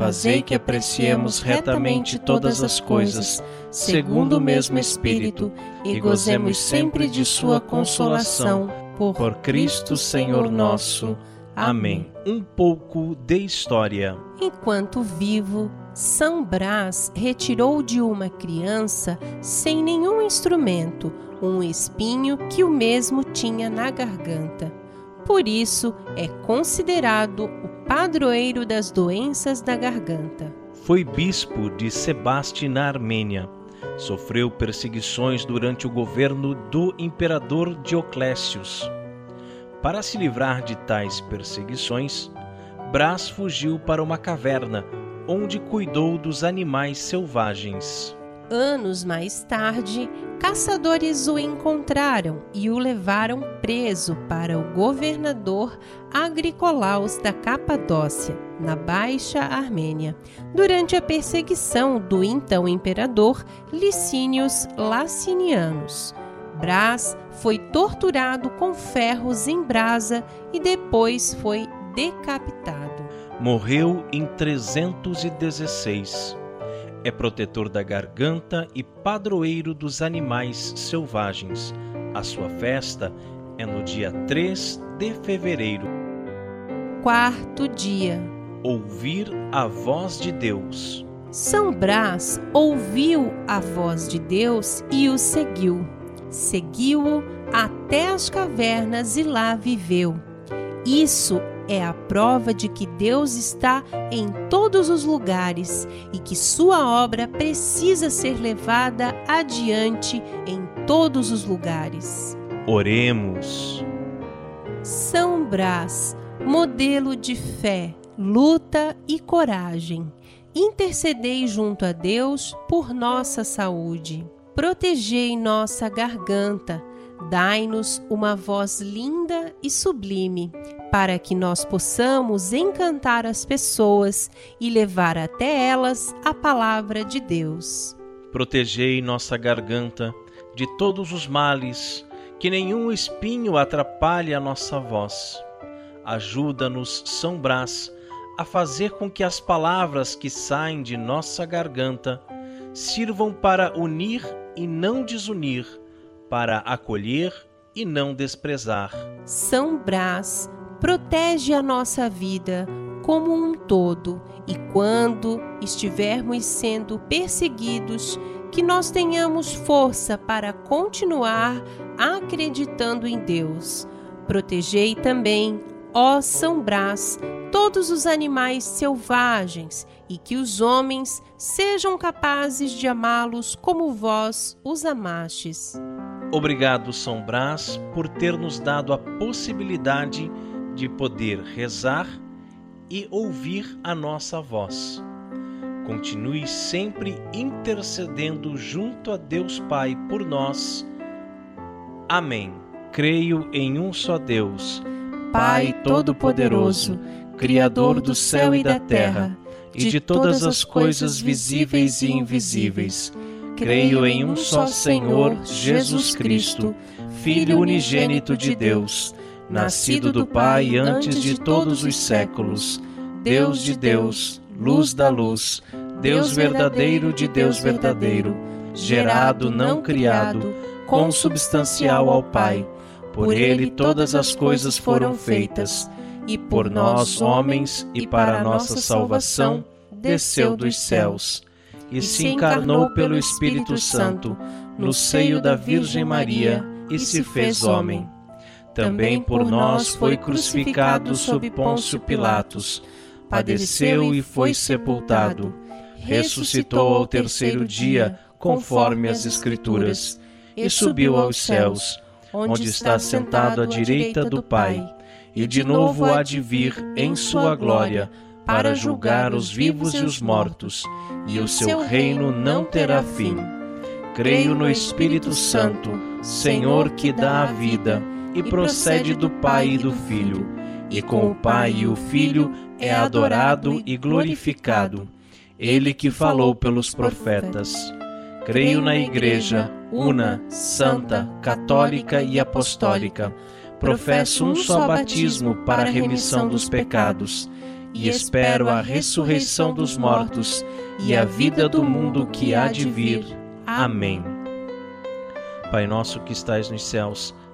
fazei que apreciemos retamente todas as coisas, segundo o mesmo Espírito, e gozemos sempre de Sua consolação. Por, Por Cristo Senhor nosso. Amém. Um pouco de história. Enquanto vivo, São Brás retirou de uma criança, sem nenhum instrumento, um espinho que o mesmo tinha na garganta. Por isso, é considerado o padroeiro das doenças da garganta. Foi bispo de Sebaste na Armênia. Sofreu perseguições durante o governo do imperador Dioclécios. Para se livrar de tais perseguições, Brás fugiu para uma caverna, onde cuidou dos animais selvagens. Anos mais tarde, caçadores o encontraram e o levaram preso para o governador Agricolaus da Capadócia, na Baixa Armênia, durante a perseguição do então imperador Licínios Lacinianos. Brás foi torturado com ferros em brasa e depois foi decapitado. Morreu em 316. É protetor da garganta e padroeiro dos animais selvagens. A sua festa é no dia 3 de fevereiro. Quarto dia. Ouvir a voz de Deus. São Brás ouviu a voz de Deus e o seguiu. Seguiu-o até as cavernas e lá viveu. Isso é a prova de que Deus está em todos os lugares e que sua obra precisa ser levada adiante em todos os lugares. Oremos. São Brás, modelo de fé, luta e coragem. Intercedei junto a Deus por nossa saúde. Protegei nossa garganta. Dai-nos uma voz linda e sublime, para que nós possamos encantar as pessoas e levar até elas a palavra de Deus. Protegei nossa garganta de todos os males, que nenhum espinho atrapalhe a nossa voz. Ajuda-nos, São Brás, a fazer com que as palavras que saem de nossa garganta sirvam para unir e não desunir, para acolher e não desprezar. São Brás protege a nossa vida como um todo e quando estivermos sendo perseguidos, que nós tenhamos força para continuar acreditando em Deus. Protegei também, ó São Brás, todos os animais selvagens e que os homens sejam capazes de amá-los como vós os amastes. Obrigado, São Brás, por ter nos dado a possibilidade de poder rezar e ouvir a nossa voz. Continue sempre intercedendo junto a Deus Pai por nós. Amém. Creio em um só Deus, Pai Todo-Poderoso, Criador do céu e da terra, e de todas as coisas visíveis e invisíveis. Creio em um só Senhor, Jesus Cristo, Filho unigênito de Deus, nascido do Pai antes de todos os séculos, Deus de Deus, luz da luz, Deus verdadeiro de Deus verdadeiro, gerado, não criado, consubstancial ao Pai. Por ele todas as coisas foram feitas, e por nós, homens, e para nossa salvação, desceu dos céus, e se encarnou pelo Espírito Santo, no seio da Virgem Maria, e se fez homem. Também por nós foi crucificado sob Pôncio Pilatos, padeceu e foi sepultado, ressuscitou ao terceiro dia, conforme as Escrituras, e subiu aos céus onde está sentado à direita do Pai, e de novo há de vir em sua glória para julgar os vivos e os mortos, e o seu reino não terá fim. Creio no Espírito Santo, Senhor que dá a vida, e procede do Pai e do Filho, e com o Pai e o Filho é adorado e glorificado. Ele que falou pelos profetas. Creio na Igreja, una, santa, católica e apostólica. Professo um só batismo para a remissão dos pecados e espero a ressurreição dos mortos e a vida do mundo que há de vir. Amém. Pai nosso que estais nos céus,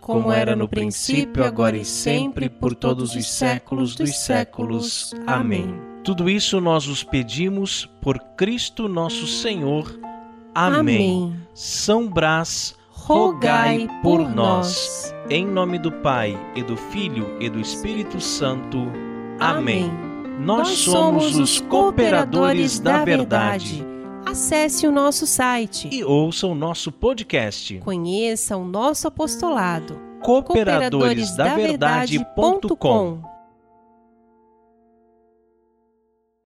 como era no princípio, agora e sempre, por todos os séculos dos séculos. Amém. Tudo isso nós os pedimos por Cristo nosso Senhor. Amém. Amém. São Brás, rogai por nós. Em nome do Pai, e do Filho, e do Espírito Santo. Amém. Amém. Nós, nós somos os cooperadores da verdade. Acesse o nosso site e ouça o nosso podcast. Conheça o nosso apostolado. cooperadoresdaverdade.com